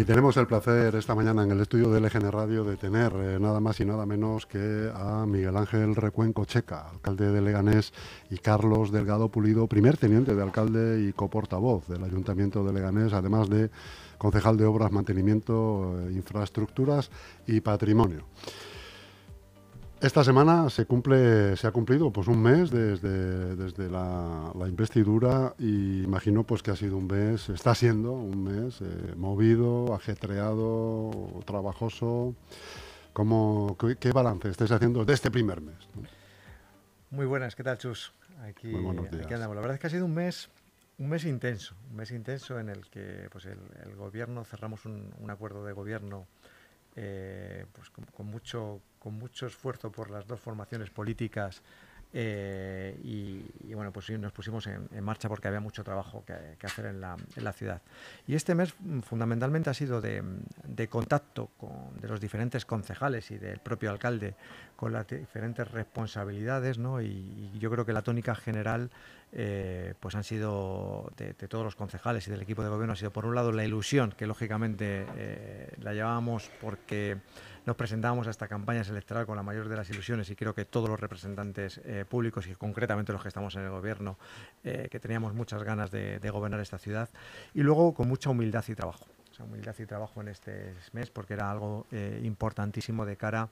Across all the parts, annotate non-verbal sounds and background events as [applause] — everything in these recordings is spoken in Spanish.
Y tenemos el placer esta mañana en el estudio de LGN Radio de tener eh, nada más y nada menos que a Miguel Ángel Recuenco Checa, alcalde de Leganés, y Carlos Delgado Pulido, primer teniente de alcalde y coportavoz del Ayuntamiento de Leganés, además de concejal de Obras, Mantenimiento, eh, Infraestructuras y Patrimonio. Esta semana se cumple, se ha cumplido pues un mes desde, desde la, investidura y imagino pues que ha sido un mes, está siendo un mes eh, movido, ajetreado, trabajoso. ¿Cómo, qué, balance estáis haciendo de este primer mes? Muy buenas, ¿qué tal Chus? Aquí, Muy buenos días. La verdad es que ha sido un mes, un mes intenso, un mes intenso en el que pues el, gobierno cerramos un, acuerdo de gobierno eh, pues con mucho con mucho esfuerzo por las dos formaciones políticas eh, y, bueno, pues nos pusimos en, marcha porque había mucho trabajo que, hacer en la, en la, ciudad. Y este mes mm, fundamentalmente ha sido de, contacto con, de los diferentes concejales y del propio alcalde con las diferentes responsabilidades, ¿no? Y, yo creo que la tónica general eh, pues han sido de, todos los concejales y del equipo de gobierno ha sido por un lado la ilusión que lógicamente eh, la llevábamos porque nos presentábamos a esta campaña electoral con la mayor de las ilusiones y creo que todos los representantes eh, públicos y concretamente los que estamos en el gobierno, eh, que teníamos muchas ganas de, gobernar esta ciudad y luego con mucha humildad y trabajo. humildad y trabajo en este mes porque era algo eh, importantísimo de cara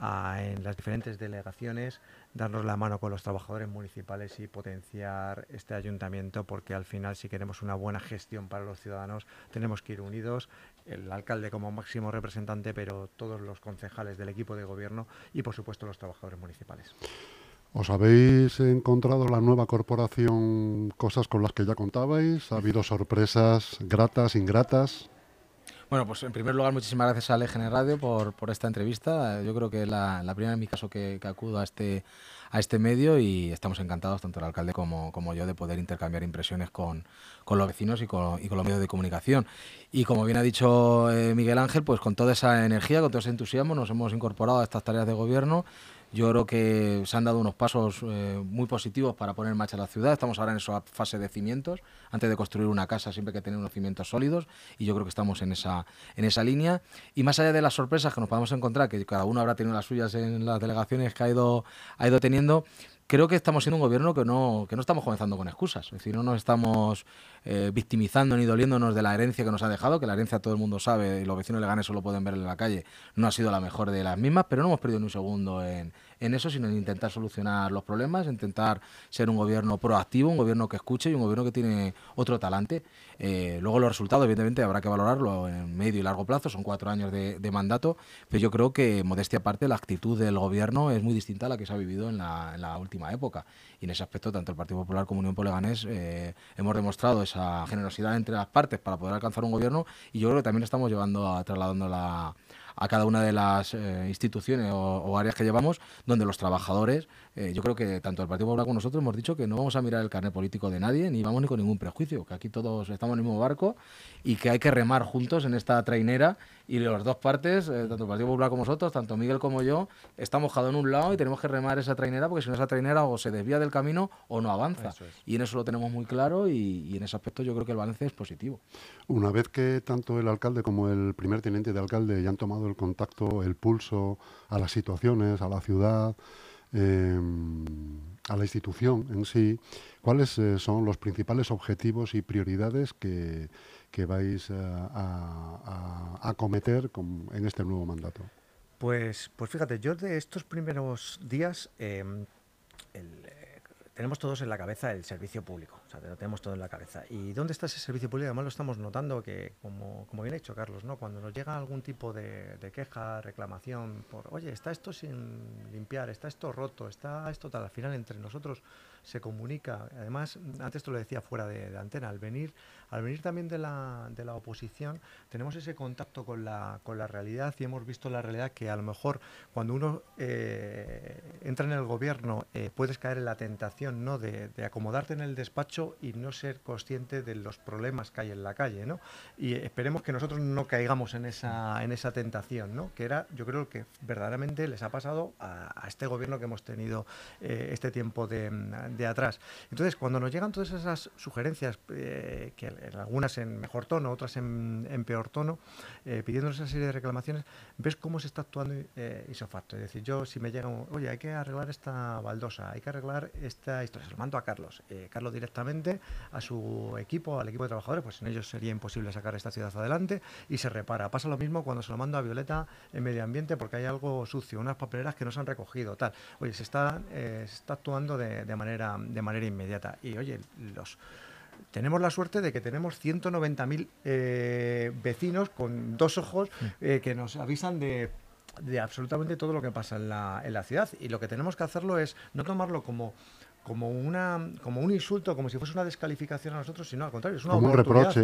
a en las diferentes delegaciones darnos la mano con los trabajadores municipales y potenciar este ayuntamiento porque al final si queremos una buena gestión para los ciudadanos tenemos que ir unidos, el alcalde como máximo representante, pero todos los concejales del equipo de gobierno y por supuesto los trabajadores municipales. ¿Os habéis encontrado la nueva corporación cosas con las que ya contabais? ¿Ha habido sorpresas gratas, ingratas? Bueno, pues en primer lugar, muchísimas gracias a LGN Radio por, por esta entrevista. Yo creo que es la, primera en mi caso que, acudo a este, a este medio y estamos encantados, tanto el alcalde como, como yo, de poder intercambiar impresiones con, con los vecinos y con, y con, los medios de comunicación. Y como bien ha dicho eh, Miguel Ángel, pues con toda esa energía, con todo ese entusiasmo, nos hemos incorporado a estas tareas de gobierno yo creo que se han dado unos pasos eh, muy positivos para poner en marcha la ciudad. Estamos ahora en esa fase de cimientos. Antes de construir una casa siempre hay que tener unos cimientos sólidos y yo creo que estamos en esa, en esa línea. Y más allá de las sorpresas que nos podemos encontrar, que cada uno habrá tenido las suyas en las delegaciones que ha ido, ha ido teniendo, creo que estamos siendo un gobierno que no, que no estamos comenzando con excusas. Es decir, no nos estamos eh, victimizando ni doliéndonos de la herencia que nos ha dejado, que la herencia todo el mundo sabe y los vecinos ganes solo pueden ver en la calle, no ha sido la mejor de las mismas, pero no hemos perdido ni un segundo en, en eso, sino en intentar solucionar los problemas, intentar ser un gobierno proactivo, un gobierno que escuche y un gobierno que tiene otro talante. Eh, luego los resultados, evidentemente, habrá que valorarlo en medio y largo plazo, son cuatro años de, mandato, pero yo creo que, modestia aparte, la actitud del gobierno es muy distinta a la que se ha vivido en la, última época. Y en ese aspecto, tanto el Partido Popular como Unión Poleganés eh, hemos demostrado esa generosidad entre las partes para poder alcanzar un gobierno y yo creo que también estamos llevando a, trasladando la a cada una de las eh, instituciones o, áreas que llevamos, donde los trabajadores, eh, yo creo que tanto el Partido Popular como nosotros hemos dicho que no vamos a mirar el carnet político de nadie, ni vamos ni con ningún prejuicio, que aquí todos estamos en el mismo barco y que hay que remar juntos en esta trainera y las dos partes, eh, tanto el Partido Popular como nosotros, tanto Miguel como yo, estamos mojado en un lado y tenemos que remar esa trainera porque si no esa trainera o se desvía del camino o no avanza. Y en eso lo tenemos muy claro y, en ese aspecto yo creo que el balance es positivo. Una vez que tanto el alcalde como el primer teniente de alcalde ya han tomado el contacto, el pulso a las situaciones, a la ciudad, em, a la institución en sí, ¿cuáles eh, son los principales objetivos y prioridades que que vais a, acometer en este nuevo mandato? Pues, pues fíjate, yo de estos primeros días em, eh, tenemos todos en la cabeza el servicio público, o sea, lo tenemos todo en la cabeza. ¿Y dónde está ese servicio público? Además lo estamos notando que, como, como bien ha dicho Carlos, ¿no? cuando nos llega algún tipo de, de, queja, reclamación, por, oye, está esto sin limpiar, está esto roto, está esto tal, al final entre nosotros se comunica. Además, antes te lo decía fuera de, antena, al venir, al venir también de la, de la oposición, tenemos ese contacto con la, con la realidad y hemos visto la realidad que a lo mejor cuando uno eh, entra en el gobierno eh, puedes caer en la tentación ¿no? de, acomodarte en el despacho y no ser consciente de los problemas que hay en la calle, ¿no? Y esperemos que nosotros no caigamos en esa, en esa tentación, ¿no? Que era, yo creo que verdaderamente les ha pasado a, este gobierno que hemos tenido eh, este tiempo de, atrás. Entonces, cuando nos llegan todas esas sugerencias, eh, que algunas en mejor tono, otras en, peor tono, eh, pidiéndonos esa serie de reclamaciones, ves cómo se está actuando isofacto. Es decir, yo si me llega, oye, hay que arreglar esta baldosa, hay que arreglar esta historia, se lo mando a Carlos. Carlos directamente a su equipo, al equipo de trabajadores, pues sin ellos sería imposible sacar esta ciudad adelante y se repara. Pasa lo mismo cuando se lo mando a Violeta en medio ambiente porque hay algo sucio, unas papeleras que no se han recogido, tal. Oye, se está, eh, se está actuando de, manera, de manera inmediata. Y oye, los tenemos la suerte de que tenemos 190.000 eh, vecinos con dos ojos eh, que nos avisan de de absolutamente todo lo que pasa en la, en la ciudad y lo que tenemos que hacerlo es no tomarlo como como una como un insulto, como si fuese una descalificación a nosotros, sino al contrario, es una oportunidad.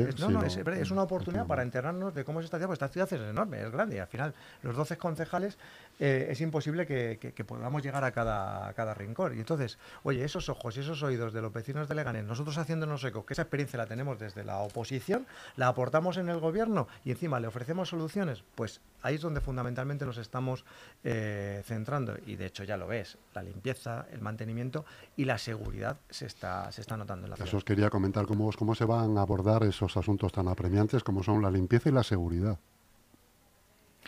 es, una oportunidad para enterarnos de cómo es esta ciudad, porque esta ciudad es enorme, es grande, y al final los 12 concejales eh, es imposible que, podamos llegar a cada, cada rincón. Y entonces, oye, esos ojos y esos oídos de los vecinos de Leganés, nosotros haciéndonos eco, que esa experiencia la tenemos desde la oposición, la aportamos en el gobierno y encima le ofrecemos soluciones, pues ahí es donde fundamentalmente nos estamos eh, centrando. Y de hecho ya lo ves, la limpieza, el mantenimiento y la seguridad se está, se está notando en la ciudad. Eso os quería comentar cómo, cómo se van a abordar esos asuntos tan apremiantes como son la limpieza y la seguridad.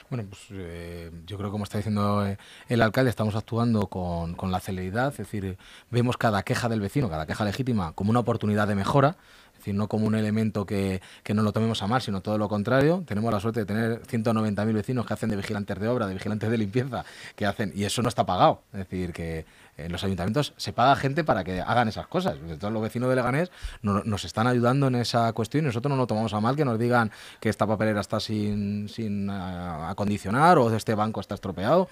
Bueno, pues eh, yo creo que como está diciendo eh, el alcalde, estamos actuando con, con, la celeridad, es decir, vemos cada queja del vecino, cada queja legítima, como una oportunidad de mejora es decir, no como un elemento que, que, no lo tomemos a mal, sino todo lo contrario. Tenemos la suerte de tener 190.000 vecinos que hacen de vigilantes de obra, de vigilantes de limpieza, que hacen, y eso no está pagado. Es decir, que en los ayuntamientos se paga gente para que hagan esas cosas. Todos los vecinos de Leganés nos están ayudando en esa cuestión y nosotros no lo tomamos a mal que nos digan que esta papelera está sin, sin eh, acondicionar o este banco está estropeado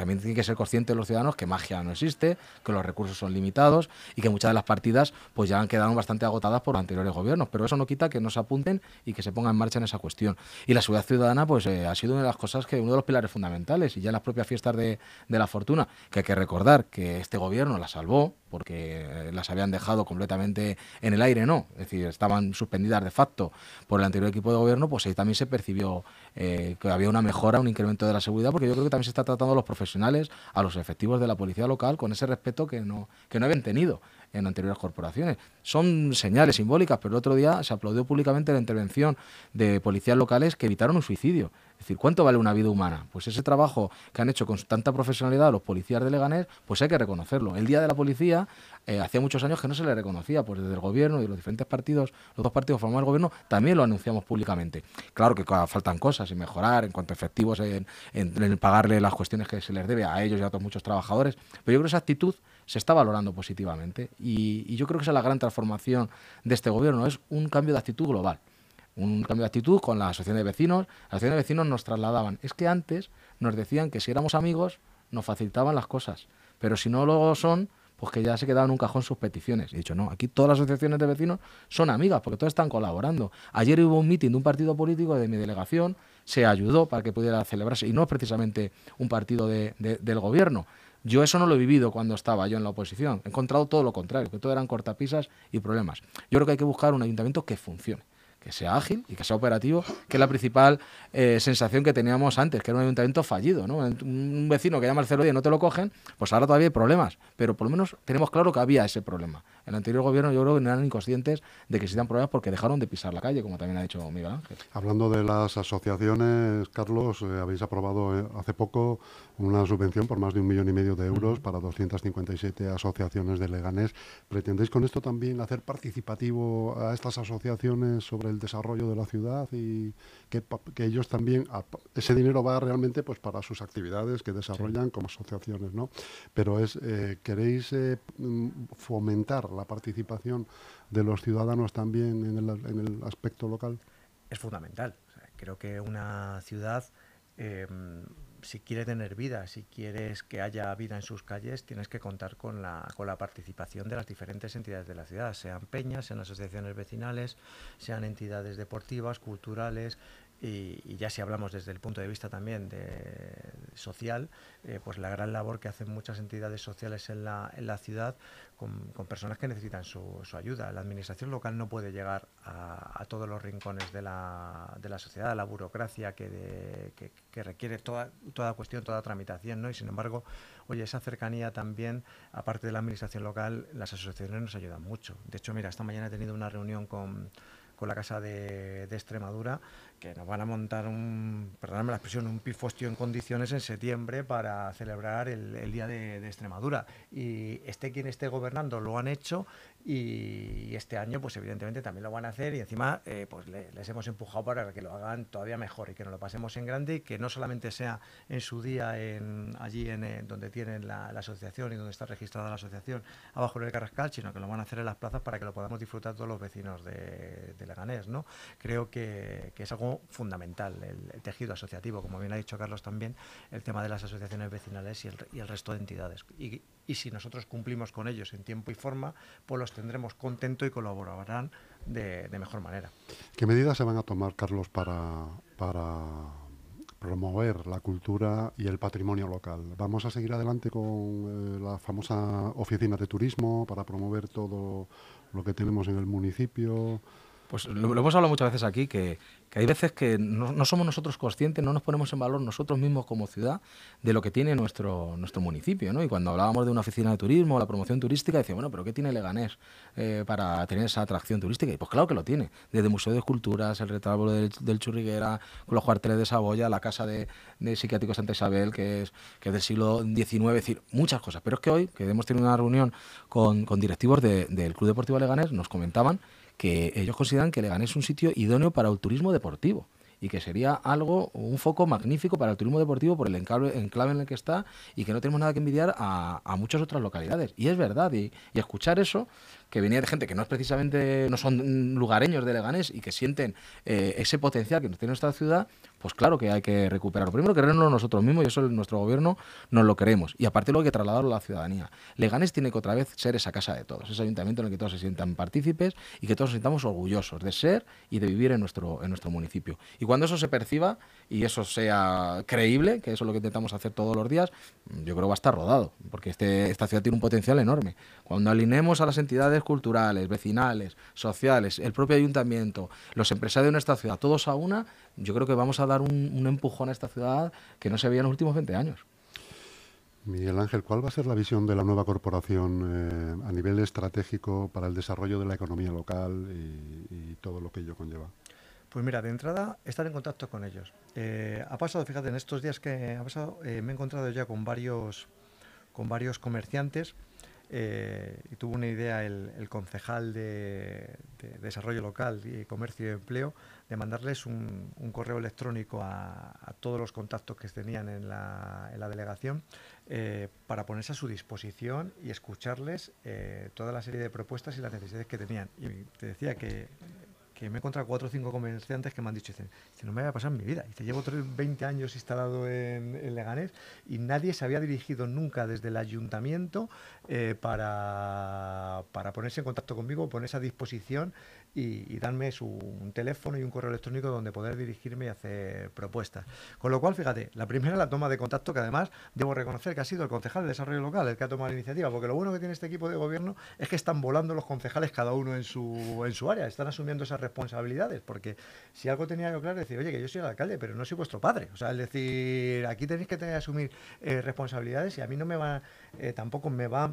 también tiene que ser consciente los ciudadanos que magia no existe, que los recursos son limitados y que muchas de las partidas pues ya han quedado bastante agotadas por los anteriores gobiernos. Pero eso no quita que no se apunten y que se ponga en marcha en esa cuestión. Y la seguridad ciudadana pues eh, ha sido una de las cosas que uno de los pilares fundamentales y ya las propias fiestas de, de la fortuna, que hay que recordar que este gobierno la salvó porque eh, las habían dejado completamente en el aire, no, es decir, estaban suspendidas de facto por el anterior equipo de gobierno, pues ahí también se percibió eh, que había una mejora, un incremento de la seguridad, porque yo creo que también se está tratando a los profesionales, a los efectivos de la policía local, con ese respeto que no, que no habían tenido en anteriores corporaciones. Son señales simbólicas, pero el otro día se aplaudió públicamente la intervención de policías locales que evitaron un suicidio. Es decir, ¿cuánto vale una vida humana? Pues ese trabajo que han hecho con tanta profesionalidad los policías de Leganés, pues hay que reconocerlo. El Día de la Policía, eh, hacía muchos años que no se le reconocía, pues desde el gobierno y los diferentes partidos, los dos partidos formados el gobierno, también lo anunciamos públicamente. Claro que faltan cosas y mejorar en cuanto a efectivos, en, en, pagarle las cuestiones que se les debe a ellos y a otros muchos trabajadores, pero yo creo que esa actitud se está valorando positivamente y, yo creo que esa es la gran transformación de este gobierno, es un cambio de actitud global un cambio de actitud con la asociación de vecinos. La asociación de vecinos nos trasladaban. Es que antes nos decían que si éramos amigos nos facilitaban las cosas, pero si no lo son, pues que ya se quedaban en un cajón sus peticiones. He dicho, no, aquí todas las asociaciones de vecinos son amigas, porque todos están colaborando. Ayer hubo un mitin de un partido político de mi delegación, se ayudó para que pudiera celebrarse, y no es precisamente un partido del gobierno. Yo eso no lo he vivido cuando estaba yo en la oposición. He encontrado todo lo contrario, que todo eran cortapisas y problemas. Yo creo que hay que buscar un ayuntamiento que funcione que sea ágil y que sea operativo, que es la principal eh, sensación que teníamos antes, que era un ayuntamiento fallido. ¿no? Un vecino que llama al 010 y no te lo cogen, pues ahora todavía hay problemas, pero por lo menos tenemos claro que había ese problema. En el anterior gobierno yo creo que no eran inconscientes de que existían problemas porque dejaron de pisar la calle, como también ha dicho Miguel Ángel. Hablando de las asociaciones, Carlos, eh, habéis aprobado eh, hace poco una subvención por más de un millón y medio de euros para 257 asociaciones de Leganés. ¿Pretendéis con esto también hacer participativo a estas asociaciones sobre el desarrollo de la ciudad y que, ellos también, ese dinero va realmente pues para sus actividades que desarrollan como asociaciones, ¿no? Pero es, eh, ¿queréis eh, mm, fomentar la participación de los ciudadanos también en el, en el aspecto local? Es fundamental. creo que una ciudad... Em, si quiere tener vida, si quieres que haya vida en sus calles, tienes que contar con la, con la participación de las diferentes entidades de la ciudad, sean peñas, sean asociaciones vecinales, sean entidades deportivas, culturales, y, ya si hablamos desde el punto de vista también de, social, eh, pues la gran labor que hacen muchas entidades sociales en la, en la ciudad con, personas que necesitan su, ayuda. La administración local no puede llegar a, todos los rincones de la, de la sociedad, la burocracia que, que, requiere toda, toda cuestión, toda tramitación, ¿no? Y sin embargo, oye, esa cercanía también, aparte de la administración local, las asociaciones nos ayudan mucho. De hecho, mira, esta mañana he tenido una reunión con con la Casa de, Extremadura, que nos van a montar un, perdóname la expresión, un pifostio en condiciones en septiembre para celebrar el, Día de, de, Extremadura. Y esté quien esté gobernando, lo han hecho y este año pues evidentemente también lo van a hacer y encima eh, pues les hemos empujado para que lo hagan todavía mejor y que nos lo pasemos en grande y que no solamente sea en su día en, allí en, donde tienen la, asociación y donde está registrada la asociación abajo en el Carrascal sino que lo van a hacer en las plazas para que lo podamos disfrutar todos los vecinos de, de Leganés ¿no? creo que, es algo fundamental el, tejido asociativo como bien ha dicho Carlos también el tema de las asociaciones vecinales y el, y el resto de entidades y si nosotros cumplimos con ellos en tiempo y forma pues los tendremos contento y colaborarán de, mejor manera. ¿Qué medidas se van a tomar, Carlos, para, para promover la cultura y el patrimonio local. Vamos a seguir adelante con eh, la famosa oficina de turismo para promover todo lo que tenemos en el municipio. Pues lo, hemos hablado muchas veces aquí, que, hay veces que no, somos nosotros conscientes, no nos ponemos en valor nosotros mismos como ciudad de lo que tiene nuestro, nuestro municipio. ¿no? Y cuando hablábamos de una oficina de turismo, la promoción turística, decía, bueno, pero ¿qué tiene Leganés eh, para tener esa atracción turística? Y pues claro que lo tiene. Desde Museo de Esculturas, el retablo del, Churriguera, con los cuarteles de Saboya, la casa de, de psiquiátrico Santa Isabel, que es, que es del siglo XIX, es decir, muchas cosas. Pero es que hoy, que hemos tenido una reunión con, con directivos del Club Deportivo Leganés, nos comentaban que ellos consideran que Leganés es un sitio idóneo para el turismo deportivo y que sería algo, un foco magnífico para el turismo deportivo por el enclave, en el que está y que no tenemos nada que envidiar a, muchas otras localidades. Y es verdad, y, escuchar eso, que venía de gente que no es precisamente, no son lugareños de Leganés y que sienten eh, ese potencial que nos tiene nuestra ciudad, pues claro que hay que recuperarlo. Primero, quererlo nosotros mismos y eso nuestro gobierno nos lo queremos. Y aparte luego hay que trasladarlo a la ciudadanía. Leganés tiene que otra vez ser esa casa de todos, ese ayuntamiento en el que todos se sientan partícipes y que todos nos sintamos orgullosos de ser y de vivir en nuestro, en nuestro municipio. Y cuando eso se perciba y eso sea creíble, que eso es lo que intentamos hacer todos los días, yo creo que va a estar rodado, porque este, esta ciudad tiene un potencial enorme. Cuando alineemos a las entidades culturales, vecinales, sociales, el propio ayuntamiento, los empresarios de nuestra ciudad, todos a una, yo creo que vamos a dar un, empujón a esta ciudad que no se veía en los últimos 20 años. Miguel Ángel, ¿cuál va a ser la visión de la nueva corporación eh, a nivel estratégico para el desarrollo de la economía local y, todo lo que ello conlleva? Pues mira, de entrada, estar en contacto con ellos. Eh, ha pasado, fíjate, en estos días que ha pasado, eh, me he encontrado ya con varios, con varios comerciantes eh, y tuvo una idea el, concejal de, Desarrollo Local y Comercio y Empleo de mandarles un, correo electrónico a, todos los contactos que tenían en la, delegación eh, para ponerse a su disposición y escucharles eh, toda la serie de propuestas y las necesidades que tenían. Y te decía que que me he encontrado cuatro o cinco comerciantes que me han dicho, dicen, no me va a pasar en mi vida. Dice, llevo 20 años instalado en, Leganés y nadie se había dirigido nunca desde el ayuntamiento eh, para, para ponerse en contacto conmigo, ponerse a disposición y, darme su, teléfono y un correo electrónico donde poder dirigirme y hacer propuestas. Con lo cual, fíjate, la primera la toma de contacto, que además debo reconocer que ha sido el concejal de desarrollo local el que ha tomado la iniciativa, porque lo bueno que tiene este equipo de gobierno es que están volando los concejales cada uno en su, en su área, están asumiendo esas responsabilidades, porque si algo tenía yo claro, decir, oye, que yo soy el alcalde, pero no soy vuestro padre. O sea, es decir, aquí tenéis que tener, asumir eh, responsabilidades y a mí no me va, eh, tampoco me va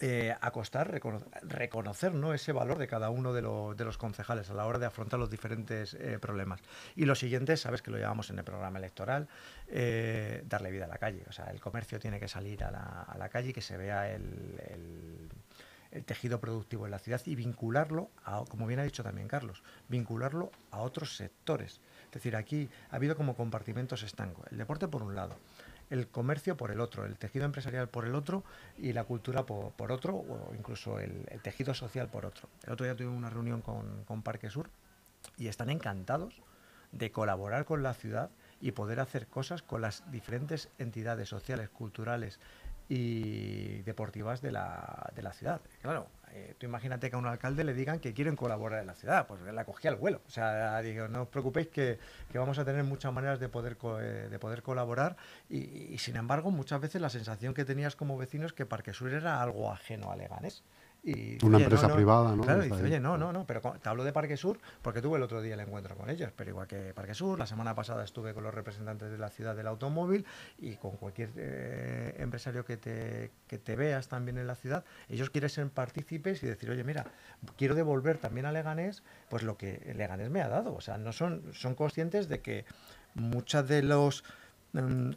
eh, a costar reconocer, ¿no? ese valor de cada uno de, los concejales a la hora de afrontar los diferentes eh, problemas. Y lo siguiente, sabes que lo llevamos en el programa electoral, eh, darle vida a la calle. O sea, el comercio tiene que salir a la, calle y que se vea el, tejido productivo en la ciudad y vincularlo, a, como bien ha dicho también Carlos, vincularlo a otros sectores. Es decir, aquí ha habido como compartimentos estancos. El deporte por un lado, el comercio por el otro, el tejido empresarial por el otro y la cultura por, otro, o incluso el, tejido social por otro. El otro día tuve una reunión con, con Parque Sur y están encantados de colaborar con la ciudad y poder hacer cosas con las diferentes entidades sociales, culturales y deportivas de la, de la ciudad. Claro, eh, tú imagínate que a un alcalde le digan que quieren colaborar en la ciudad, pues la cogía al vuelo. O sea, digo, no os preocupéis que, vamos a tener muchas maneras de poder, eh, de poder colaborar y, sin embargo muchas veces la sensación que tenías como vecino es que Parque Sur era algo ajeno a Leganés. Y, una empresa privada, ¿no? Claro, dice, oye, no, no, no, pero te hablo de Parque Sur porque tuve el otro día el encuentro con ellos, pero igual que Parque Sur, la semana pasada estuve con los representantes de la ciudad del automóvil y con cualquier eh, empresario que te, que te veas también en la ciudad, ellos quieren ser partícipes y decir, oye, mira, quiero devolver también a Leganés pues lo que Leganés me ha dado, o sea, no son, son conscientes de que muchas de los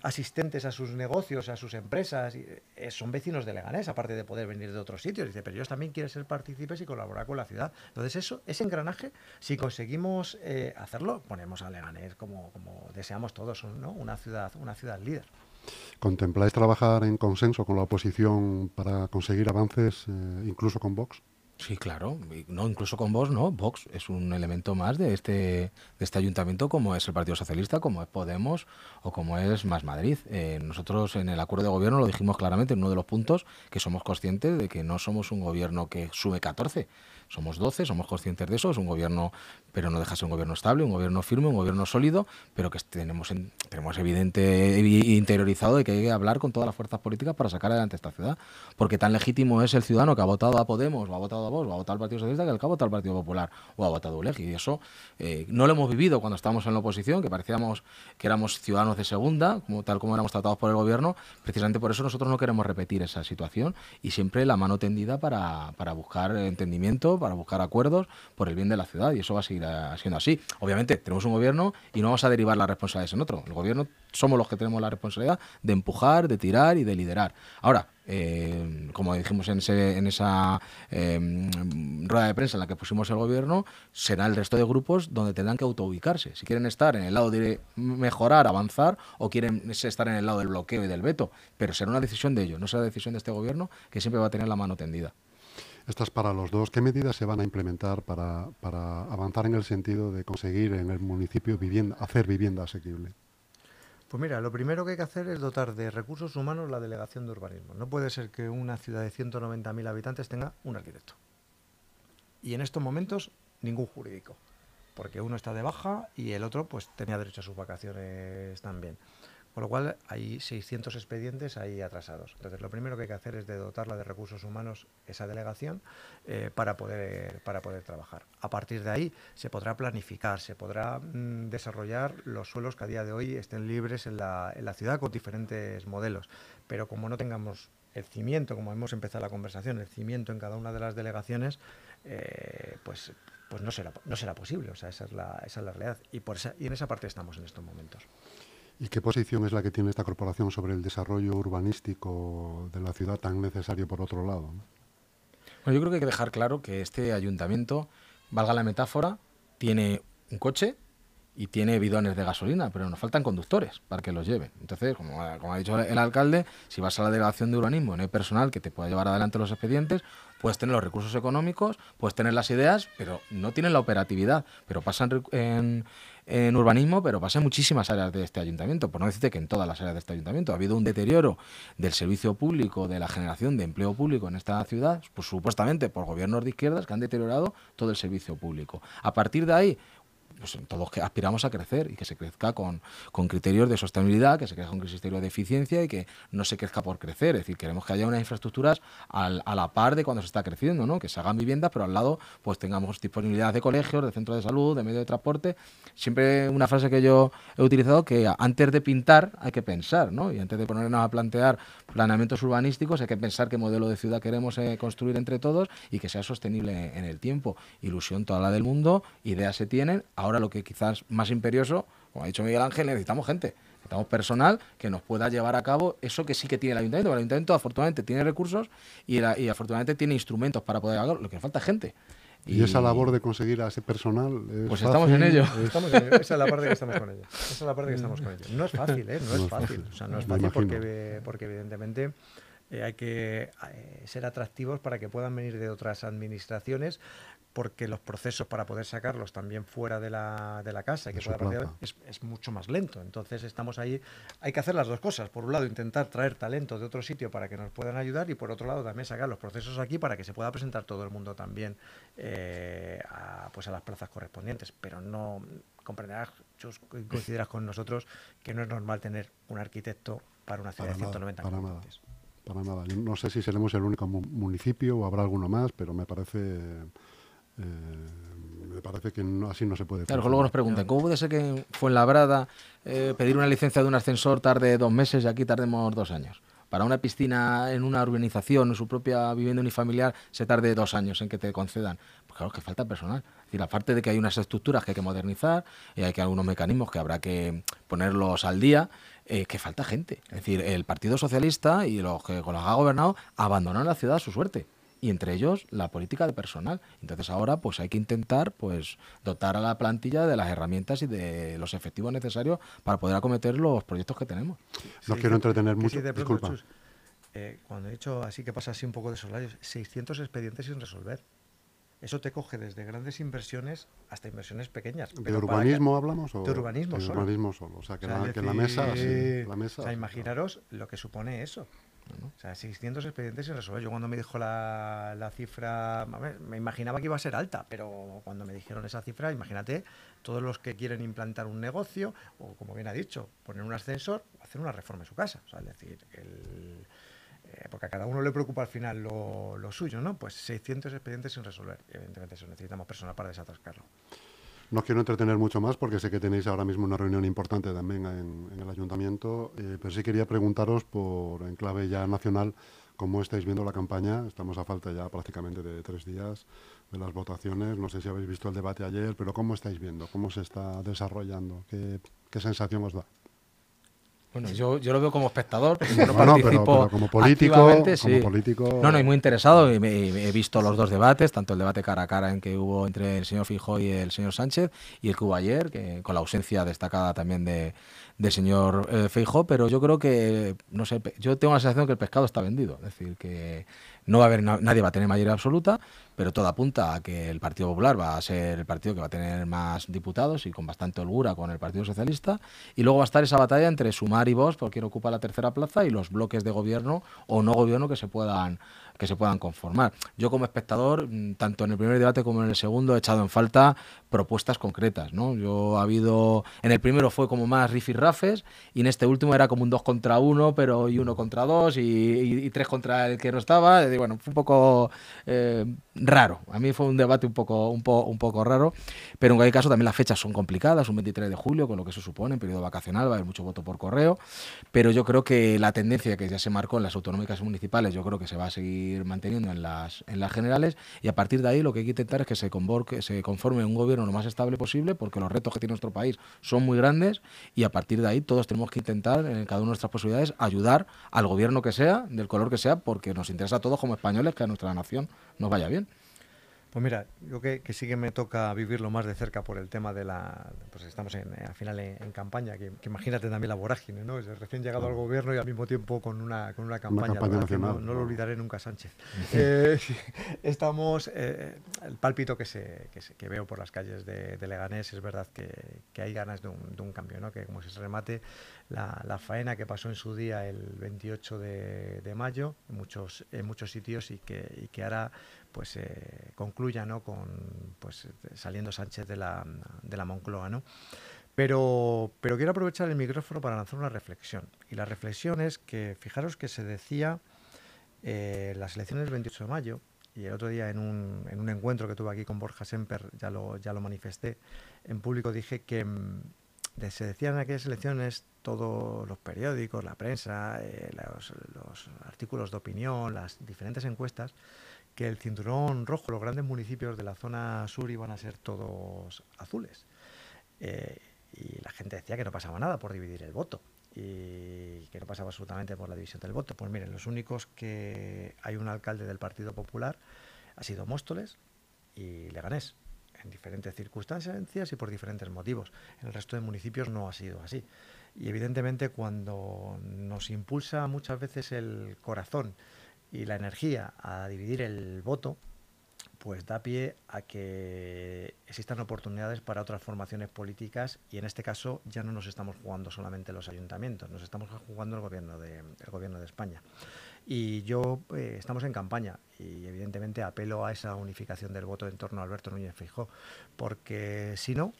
asistentes a sus negocios, a sus empresas, eh, son vecinos de Leganés, aparte de poder venir de otros sitios. Dice, pero ellos también quieren ser partícipes y colaborar con la ciudad. Entonces, eso, ese engranaje, si conseguimos eh, hacerlo, ponemos a Leganés como, como deseamos todos, ¿no? una, ciudad, una ciudad líder. ¿Contempláis trabajar en consenso con la oposición para conseguir avances, eh, incluso con Vox? Sí, claro. No, incluso con Vox, ¿no? Vox es un elemento más de este, de este ayuntamiento, como es el Partido Socialista, como es Podemos o como es Más Madrid. Eh, nosotros en el acuerdo de gobierno lo dijimos claramente en uno de los puntos que somos conscientes de que no somos un gobierno que sube 14, somos 12, somos conscientes de eso, es un gobierno, pero no deja de ser un gobierno estable, un gobierno firme, un gobierno sólido, pero que tenemos, tenemos evidente interiorizado de que hay que hablar con todas las fuerzas políticas para sacar adelante esta ciudad. Porque tan legítimo es el ciudadano que ha votado a Podemos, o ha votado a Vox, o ha votado al Partido Socialista, que el que ha votado al Partido Popular, o ha votado a ULEG. Y eso eh, no lo hemos vivido cuando estábamos en la oposición, que parecíamos que éramos ciudadanos de segunda, tal como éramos tratados por el gobierno. Precisamente por eso nosotros no queremos repetir esa situación y siempre la mano tendida para, para buscar entendimiento, para buscar acuerdos por el bien de la ciudad y eso va a seguir eh, siendo así. Obviamente tenemos un gobierno y no vamos a derivar las responsabilidades en otro. El gobierno somos los que tenemos la responsabilidad de empujar, de tirar y de liderar. Ahora, eh, como dijimos en, en esa em, rueda de prensa en la que pusimos el gobierno, será el resto de grupos donde tendrán que autoubicarse. Si quieren estar en el lado de mejorar, avanzar, o quieren estar en el lado del bloqueo y del veto. Pero será una decisión de ellos, no será decisión de este gobierno que siempre va a tener la mano tendida. Estas para los dos. ¿Qué medidas se van a implementar para, avanzar en el sentido de conseguir en el municipio vivienda, hacer vivienda asequible? Pues mira, lo primero que hay que hacer es dotar de recursos humanos la delegación de urbanismo. No puede ser que una ciudad de 190.000 habitantes tenga un arquitecto. Y en estos momentos ningún jurídico, porque uno está de baja y el otro pues tenía derecho a sus vacaciones también. Con lo cual hay 600 expedientes ahí atrasados. Entonces lo primero que hay que hacer es de dotarla de recursos humanos esa delegación eh, para, poder, para poder trabajar. A partir de ahí se podrá planificar, se podrá mm, desarrollar los suelos que a día de hoy estén libres en la, en la ciudad con diferentes modelos. Pero como no tengamos el cimiento, como hemos empezado la conversación, el cimiento en cada una de las delegaciones, eh, pues, pues no, será, no será posible. O sea, esa es la, esa es la realidad. Y, por y en esa parte estamos en estos momentos. ¿Y qué posición es la que tiene esta corporación sobre el desarrollo urbanístico de la ciudad tan necesario por otro lado? Bueno, yo creo que hay que dejar claro que este ayuntamiento, valga la metáfora, tiene un coche y tiene bidones de gasolina, pero nos faltan conductores para que los lleven. Entonces, como, ha dicho el alcalde, si vas a la delegación de urbanismo no hay personal que te pueda llevar adelante los expedientes, puedes tener los recursos económicos, puedes tener las ideas, pero no tienen la operatividad. Pero pasan en, en urbanismo, pero pasa en muchísimas áreas de este ayuntamiento, por no decirte que en todas las áreas de este ayuntamiento. Ha habido un deterioro del servicio público, de la generación de empleo público en esta ciudad, pues supuestamente por gobiernos de izquierdas que han deteriorado todo el servicio público. A partir de ahí, pues todos que aspiramos a crecer y que se crezca con, con criterios de sostenibilidad, que se crezca con criterios de eficiencia y que no se crezca por crecer. Es decir, queremos que haya unas infraestructuras a la par de cuando se está creciendo, ¿no? que se hagan viviendas, pero al lado pues tengamos disponibilidad de colegios, de centros de salud, de medio de transporte. Siempre una frase que yo he utilizado que antes de pintar hay que pensar, ¿no? y antes de ponernos a plantear planeamientos urbanísticos hay que pensar qué modelo de ciudad queremos eh, construir entre todos y que sea sostenible en el tiempo. Ilusión toda la del mundo, ideas se tienen, ahora lo que quizás más imperioso, como ha dicho Miguel Ángel, necesitamos gente. Necesitamos personal que nos pueda llevar a cabo eso que sí que tiene el ayuntamiento. El ayuntamiento afortunadamente tiene recursos y, afortunadamente tiene instrumentos para poder hacerlo. Lo que falta es gente. Y, esa labor de conseguir a ese personal. pues estamos en, ello. estamos en ello. Esa es la parte que estamos con ello. Esa es la parte que estamos con ello. No es fácil, ¿eh? No, es fácil. O sea, no es fácil porque, porque evidentemente eh, hay que eh, ser atractivos para que puedan venir de otras administraciones porque los procesos para poder sacarlos también fuera de la, de la casa y que pueda es, es, mucho más lento. Entonces estamos ahí, hay que hacer las dos cosas. Por un lado, intentar traer talento de otro sitio para que nos puedan ayudar y por otro lado también sacar los procesos aquí para que se pueda presentar todo el mundo también eh, a, pues a las plazas correspondientes. Pero no comprenderás, coincidirás con nosotros que no es normal tener un arquitecto para una ciudad de 190 para nada, para nada. Yo no sé si seremos el único municipio o habrá alguno más, pero me parece eh, me parece que así no se puede. Claro, luego nos preguntan, ¿cómo puede ser que fue en Labrada eh, pedir una licencia de un ascensor tarde dos meses y aquí tardemos dos años? Para una piscina en una urbanización, en su propia vivienda unifamiliar, se tarde dos años en que te concedan. Pues claro que falta personal. Es decir, aparte de que hay unas estructuras que hay que modernizar y hay que algunos mecanismos que habrá que ponerlos al día, eh, que falta gente. Es decir, el Partido Socialista y los que con los ha gobernado abandonaron la ciudad a su suerte y entre ellos la política de personal. Entonces ahora pues hay que intentar pues dotar a la plantilla de las herramientas y de los efectivos necesarios para poder acometer los proyectos que tenemos. No quiero entretener mucho. Disculpa. Eh, cuando he dicho así que pasa así un poco de solarios, 600 expedientes sin resolver. Eso te coge desde grandes inversiones hasta inversiones pequeñas. ¿De urbanismo hablamos? O de urbanismo de solo. urbanismo solo. O sea, que, la, mesa, la mesa... O sea, imaginaros lo que supone eso. O sea, 600 expedientes sin resolver. Yo cuando me dijo la, la cifra, me imaginaba que iba a ser alta, pero cuando me dijeron esa cifra, imagínate todos los que quieren implantar un negocio, o como bien ha dicho, poner un ascensor, hacer una reforma en su casa. O es decir, el, eh, porque a cada uno le preocupa al final lo, lo, suyo, ¿no? Pues 600 expedientes sin resolver. Evidentemente eso necesitamos personal para desatascarlo. No quiero entretener mucho más porque sé que tenéis ahora mismo una reunión importante también en, el ayuntamiento, eh, pero sí quería preguntaros por en clave ya nacional cómo estáis viendo la campaña. Estamos a falta ya prácticamente de tres días de las votaciones. No sé si habéis visto el debate ayer, pero ¿cómo estáis viendo? ¿Cómo se está desarrollando? qué sensación os da? Bueno, yo, yo lo veo como espectador, no, participo como político, como político. No, no, y muy interesado. Y he visto los dos debates, tanto el debate cara a cara en que hubo entre el señor Fijo y el señor Sánchez, y el que hubo ayer, que, con la ausencia destacada también de, del señor eh, pero yo creo que, no sé, yo tengo la sensación que el pescado está vendido. Es decir, que no va a haber, nadie va a tener mayoría absoluta, pero todo apunta a que el Partido Popular va a ser el partido que va a tener más diputados y con bastante holgura con el Partido Socialista. Y luego va a estar esa batalla entre Sumar y Vos, por quien ocupa la tercera plaza, y los bloques de gobierno o no gobierno que se puedan que se puedan conformar. Yo como espectador, mm, tanto en el primer debate como en el segundo, he echado en falta propuestas concretas. ¿no? Yo ha habido, en el primero fue como más rifirrafes y en este último era como un dos contra uno, pero y uno contra dos y, tres contra el que no estaba. bueno, fue un poco eh, raro. A mí fue un debate un poco, un, un poco raro, pero en cualquier caso también las fechas son complicadas, un 23 de julio, con lo que eso supone, en periodo vacacional, va a haber mucho voto por correo, pero yo creo que la tendencia que ya se marcó en las autonómicas y municipales, yo creo que se va a seguir manteniendo en las, en las generales y a partir de ahí lo que hay que intentar es que se, convoque, se conforme un gobierno lo más estable posible porque los retos que tiene nuestro país son muy grandes y a partir de ahí todos tenemos que intentar en cada una de nuestras posibilidades ayudar al gobierno que sea, del color que sea, porque nos interesa a todos como españoles que a nuestra nación nos vaya bien. Pues mira, yo que, sí que me toca vivirlo más de cerca por el tema de la. Pues estamos en, al final en, campaña, que, imagínate también la vorágine, ¿no? Es recién llegado al gobierno y al mismo tiempo con una, con una campaña. no, lo olvidaré nunca, Sánchez. Eh, [laughs] estamos. Eh, el pálpito que, se, que, veo por las calles de, Leganés es verdad que, hay ganas de un, cambio, ¿no? Que como se remate la, faena que pasó en su día el 28 de, mayo en muchos, en muchos sitios y que, ahora pues eh, concluya ¿no? con pues saliendo Sánchez de la, de la Moncloa ¿no? pero pero quiero aprovechar el micrófono para lanzar una reflexión y la reflexión es que fijaros que se decía eh, las elecciones del 28 de mayo y el otro día en un, en un encuentro que tuve aquí con Borja Semper ya lo ya lo manifesté en público dije que mm, se decían en aquellas elecciones todos los periódicos, la prensa, eh, los, los, artículos de opinión, las diferentes encuestas, que el cinturón rojo, los grandes municipios de la zona sur iban a ser todos azules. Eh, y la gente decía que no pasaba nada por dividir el voto y que no pasaba absolutamente por la división del voto. Pues miren, los únicos que hay un alcalde del Partido Popular ha sido Móstoles y Leganés, en diferentes circunstancias y por diferentes motivos. En el resto de municipios no ha sido así. Y evidentemente cuando nos impulsa muchas veces el corazón y la energía a dividir el voto, pues da pie a que existan oportunidades para otras formaciones políticas y en este caso ya no nos estamos jugando solamente los ayuntamientos, nos estamos jugando el gobierno de, el gobierno de España. Y yo eh, estamos en campaña y evidentemente apelo a esa unificación del voto en torno a Alberto Núñez Fijó, porque si no,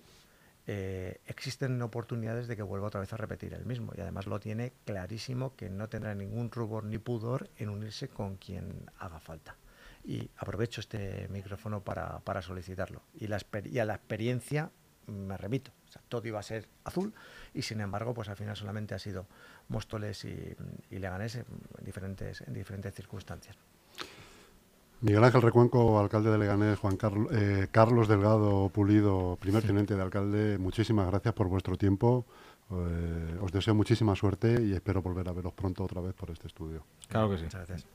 eh, existen oportunidades de que vuelva otra vez a repetir el mismo. Y además lo tiene clarísimo que no tendrá ningún rubor ni pudor en unirse con quien haga falta y aprovecho este micrófono para, para solicitarlo. Y, la, a la experiencia me remito. todo iba a ser azul y sin embargo, pues al final solamente ha sido Móstoles y, y Leganés en diferentes, en diferentes circunstancias. Miguel Ángel Recuenco, alcalde de Leganés, Juan Carlos, eh, Carlos Delgado Pulido, primer teniente de alcalde, muchísimas gracias por vuestro tiempo. Eh, os deseo muchísima suerte y espero volver a veros pronto otra vez por este estudio. Claro que sí. Muchas gracias.